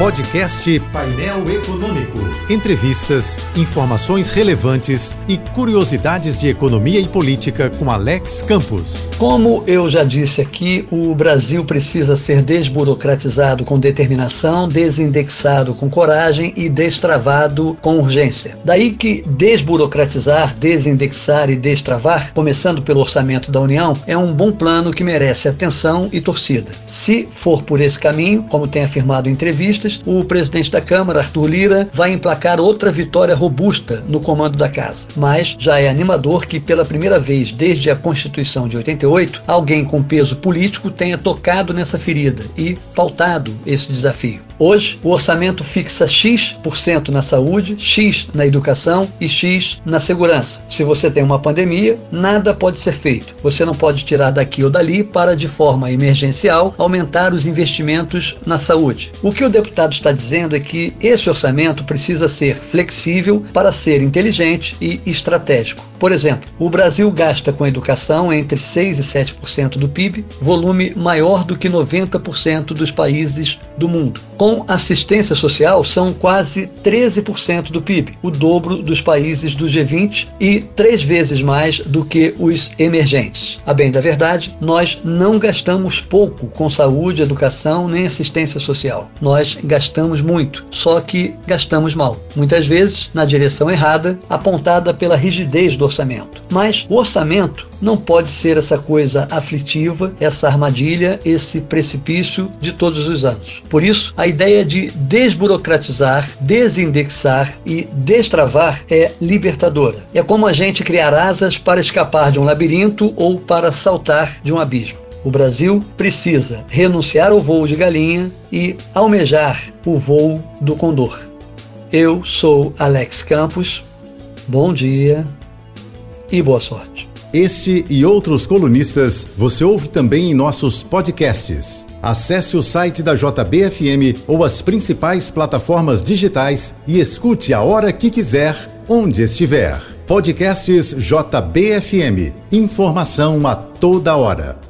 Podcast Painel Econômico. Entrevistas, informações relevantes e curiosidades de economia e política com Alex Campos. Como eu já disse aqui, o Brasil precisa ser desburocratizado com determinação, desindexado com coragem e destravado com urgência. Daí que desburocratizar, desindexar e destravar, começando pelo orçamento da União, é um bom plano que merece atenção e torcida. Se for por esse caminho, como tem afirmado em entrevistas, o presidente da Câmara, Arthur Lira, vai emplacar outra vitória robusta no comando da casa. Mas já é animador que, pela primeira vez desde a Constituição de 88, alguém com peso político tenha tocado nessa ferida e pautado esse desafio. Hoje, o orçamento fixa X% na saúde, X na educação e X na segurança. Se você tem uma pandemia, nada pode ser feito. Você não pode tirar daqui ou dali para, de forma emergencial, aumentar os investimentos na saúde. O que o deputado está dizendo é que esse orçamento precisa ser flexível para ser inteligente e estratégico. Por exemplo, o Brasil gasta com educação entre 6 e 7% do PIB, volume maior do que 90% dos países do mundo. Com assistência social, são quase 13% do PIB, o dobro dos países do G20 e três vezes mais do que os emergentes. A bem da verdade, nós não gastamos pouco com saúde, educação nem assistência social. Nós gastamos muito, só que gastamos mal. Muitas vezes na direção errada, apontada pela rigidez do orçamento. Mas o orçamento não pode ser essa coisa aflitiva, essa armadilha, esse precipício de todos os anos. Por isso, a ideia de desburocratizar, desindexar e destravar é libertadora. É como a gente criar asas para escapar de um labirinto ou para saltar de um abismo. O Brasil precisa renunciar ao voo de galinha e almejar o voo do condor. Eu sou Alex Campos. Bom dia e boa sorte. Este e outros colunistas você ouve também em nossos podcasts. Acesse o site da JBFM ou as principais plataformas digitais e escute a hora que quiser, onde estiver. Podcasts JBFM. Informação a toda hora.